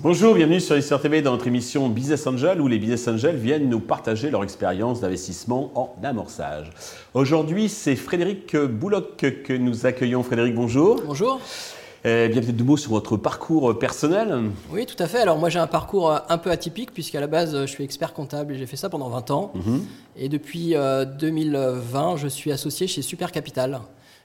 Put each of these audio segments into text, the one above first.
Bonjour, bienvenue sur Histoire TV dans notre émission Business Angel où les Business Angels viennent nous partager leur expérience d'investissement en amorçage. Aujourd'hui, c'est Frédéric Bouloc que nous accueillons. Frédéric, bonjour. Bonjour. Eh bien, peut-être deux mots sur votre parcours personnel. Oui, tout à fait. Alors, moi, j'ai un parcours un peu atypique, puisqu'à la base, je suis expert comptable et j'ai fait ça pendant 20 ans. Mhm. Et depuis 2020, je suis associé chez Super Capital.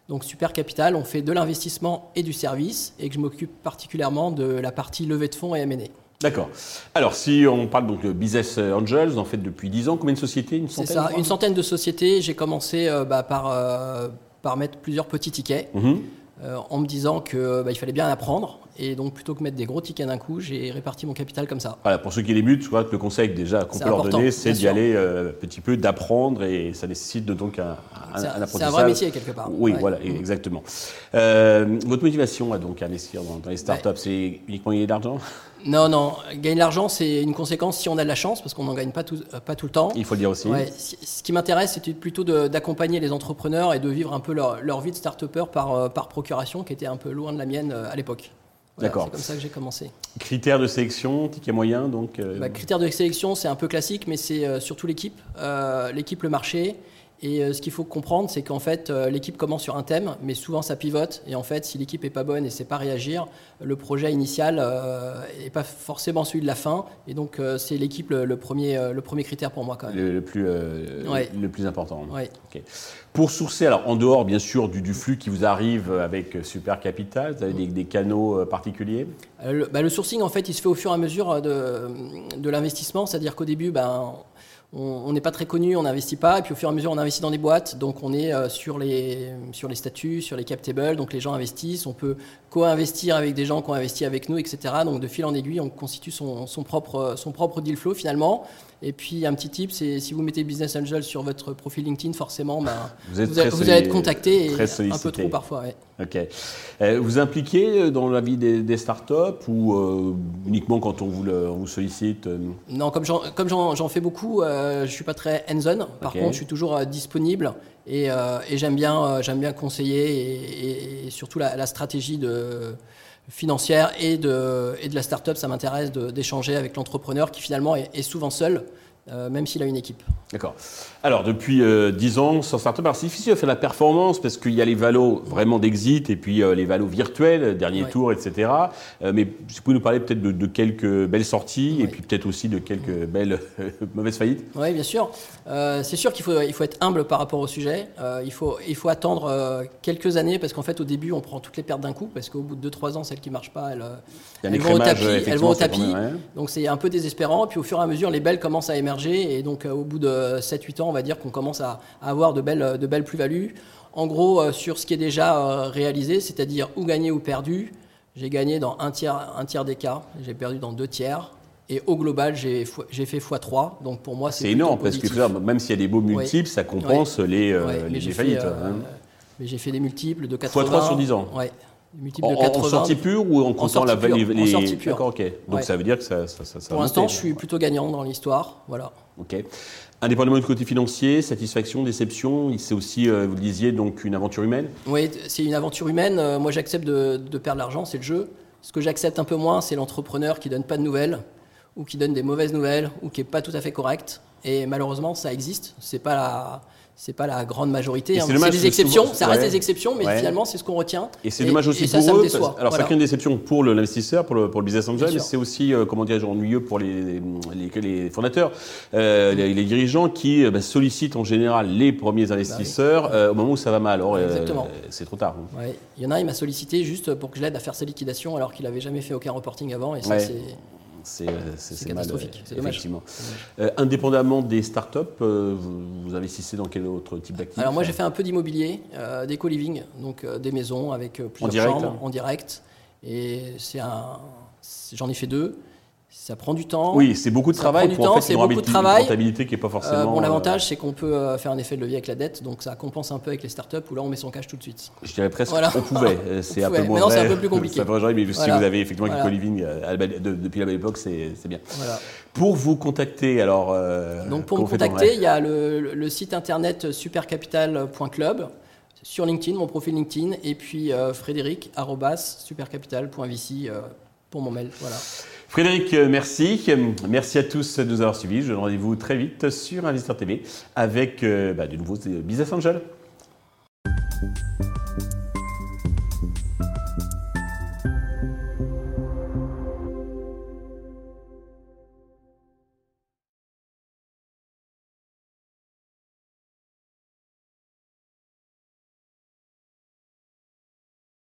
Donc Super Capital, on fait de l'investissement et du service et que je m'occupe particulièrement de la partie levée de fonds et M&A. D'accord. Alors, si on parle donc de Business Angels, en faites depuis 10 ans. Combien de sociétés? Une C'est centaine ça, je crois? Une centaine de sociétés. J'ai commencé euh, bah, par, euh, par mettre plusieurs petits tickets Mhm. Euh, en me disant qu'il il fallait bien apprendre. Et donc plutôt que mettre des gros tickets d'un coup, j'ai réparti mon capital comme ça. Voilà, pour ceux qui débutent, je crois que le conseil déjà qu'on peut leur donner, c'est d'y aller euh, petit peu, d'apprendre et ça nécessite de- donc un, apprentissage. c'est un vrai métier quelque part. Oui, Ouais. voilà, exactement. Euh, votre motivation à donc investir dans, dans les startups, c'est uniquement gagner de l'argent? Non, non, gagner de l'argent, c'est une conséquence si on a de la chance, parce qu'on n'en gagne pas tout, euh, pas tout le temps. Il faut le dire aussi. Ouais, ce qui m'intéresse, c'était plutôt d'accompagner les entrepreneurs et de vivre un peu leur, leur vie de start-upper par, euh, par procuration, qui était un peu loin de la mienne à l'époque. Voilà, D'accord. C'est comme ça que j'ai commencé. Critères de sélection, ticket moyen, donc. euh, Bah, critères de sélection, c'est un peu classique, mais c'est euh, surtout l'équipe, euh, l'équipe, le marché. Et euh, ce qu'il faut comprendre, c'est qu'en fait, euh, l'équipe commence sur un thème, mais souvent ça pivote. Et en fait, si l'équipe est pas bonne et sait pas réagir, le projet initial n'est pas forcément celui de la fin. Et donc, euh, c'est l'équipe le, le premier, euh, le premier critère pour moi quand même. le, le plus, euh, Ouais. le plus important. Ouais. Pour sourcer, alors en dehors bien sûr du, du flux qui vous arrive avec Super Capital, vous avez des, des canaux euh, particuliers? Euh, Le, bah, le sourcing, en fait, il se fait au fur et à mesure de, de l'investissement. C'est-à-dire qu'au début, ben, on n'est pas très connu, on n'investit pas. Et puis au fur et à mesure, on investit dans des boîtes. Donc on est euh, sur, les, sur les statuts, sur les cap tables. Donc les gens investissent. On peut co-investir avec des gens qui ont investi avec nous, etc. Donc de fil en aiguille, on constitue son, son propre, son propre deal flow finalement. Et puis un petit tip, c'est si vous mettez Business Angel sur votre profil LinkedIn, forcément, ben, Vous êtes vous, allez- très vous allez être contacté et un peu trop parfois. ouais. Ok. Euh, vous impliquez dans la vie des, des startups ou euh, uniquement quand on vous, le- on vous sollicite euh, Non, comme j'en, fais beaucoup, euh, je suis pas très hands-on. Par contre, je suis toujours euh, disponible et, euh, et j'aime bien, euh, bien conseiller et, surtout la, la stratégie de, financière et de, et de la start-up. Ça m'intéresse d'échanger avec l'entrepreneur qui finalement est, est souvent seul, euh, même s'il a une équipe. D'accord. Alors, depuis euh, 10 ans, Startup, alors, c'est difficile de faire la performance parce qu'il y a les valos vraiment d'exit et puis euh, les valos virtuels, dernier Ouais. tour, etc. Euh, mais si vous pouvez nous parler peut-être de, de quelques belles sorties et puis peut-être aussi de quelques belles mauvaises faillites. Oui, bien sûr. C'est sûr qu'il faut, il faut être humble par rapport au sujet. Il, faut, il faut attendre quelques années parce qu'en fait, au début, on prend toutes les pertes d'un coup parce qu'au bout de 2-3 ans, celles qui ne marchent pas, elles, vont au tapis. Elles vont au tapis. Donc c'est un peu désespérant. Puis au fur et à mesure, les belles commencent à émerger. Et donc euh, au bout de 7-8 ans, on va dire qu'on commence à, à avoir de belles, de belles plus-values. En gros, euh, sur ce qui est déjà euh, réalisé, c'est-à-dire ou gagné ou perdu, j'ai gagné dans un tiers, un tiers des cas, j'ai perdu dans deux tiers. Et au global, j'ai fait x3. Donc pour moi, c'est énorme parce que positif. même s'il y a des beaux multiples, ça compense les, euh, Ouais, les, j'ai les fait, faillites. euh, hein. mais j'ai fait des multiples de Fois 80. trois sur 10 ans. Ouais. En, de en- 80. en sortie pure ou en comptant la pure, les, en sortie pure. D'accord, ok. Donc Ouais. ça veut dire que ça, ça, ça, ça Pour l'instant, je suis plutôt gagnant dans l'histoire. Voilà. Ok. Indépendamment du côté financier, satisfaction, déception, c'est aussi, euh, vous le disiez, donc une aventure humaine. Oui, c'est une aventure humaine. Euh, Moi, j'accepte de, de perdre l'argent, c'est le jeu. Ce que j'accepte un peu moins, c'est l'entrepreneur qui donne pas de nouvelles, ou qui donne des mauvaises nouvelles, ou qui est pas tout à fait correct. Et malheureusement, ça existe. C'est pas la, c'est pas la grande majorité. Hein. c'est des exceptions. souvent- ça reste ouais. des exceptions, mais Ouais. finalement, c'est ce qu'on retient. Et c'est dommage aussi et ça, pour ça me eux. parce- alors Voilà. chacune déception pour l'investisseur, pour le, pour le business angel, mais c'est aussi, euh, comment dirais-je, ennuyeux pour les, les, les fondateurs, euh, les, les dirigeants qui euh, bah, sollicitent en général les premiers investisseurs euh, au moment où ça va mal. Or, Exactement. c'est trop tard. hein. Ouais. Il y en a, il m'a sollicité juste pour que je l'aide à faire sa liquidation alors qu'il n'avait jamais fait aucun reporting avant. Et ça, c'est. C'est catastrophique, c'est dommage. effectivement. Euh, indépendamment des startups, euh, vous, vous investissez dans quel autre type d'actifs Alors moi j'ai fait un peu d'immobilier, euh, des co-living, donc euh, des maisons avec euh, plusieurs direct, chambres hein. en direct. Et c'est un, c'est- j'en ai fait deux. Ça prend du temps. Oui, c'est beaucoup de Ça travail pour en temps, fait c'est une beaucoup de rentabilité, travail. une rentabilité qui n'est pas Euh, forcément. bon, euh, l'avantage, c'est qu'on peut euh, faire un effet de levier avec la dette, donc ça compense un peu avec les startups où là, on met son cash tout de suite. Je dirais presque Voilà. on pouvait. Euh, C'est un peu moins Maintenant, c'est un peu plus compliqué. Vrai, mais si vous avez effectivement Voilà. Equal Living de- depuis la belle époque, c'est bien. Voilà. Pour vous contacter, alors. Donc pour me contacter, il y a le, le- site internet supercapital.club, sur LinkedIn, mon profil LinkedIn, et puis euh, pour mon mail. Frédéric, euh, merci. Merci à tous de nous avoir suivis. Je donne rendez-vous très vite sur Investor TV avec euh, bah, de nouveaux euh, Business Angels.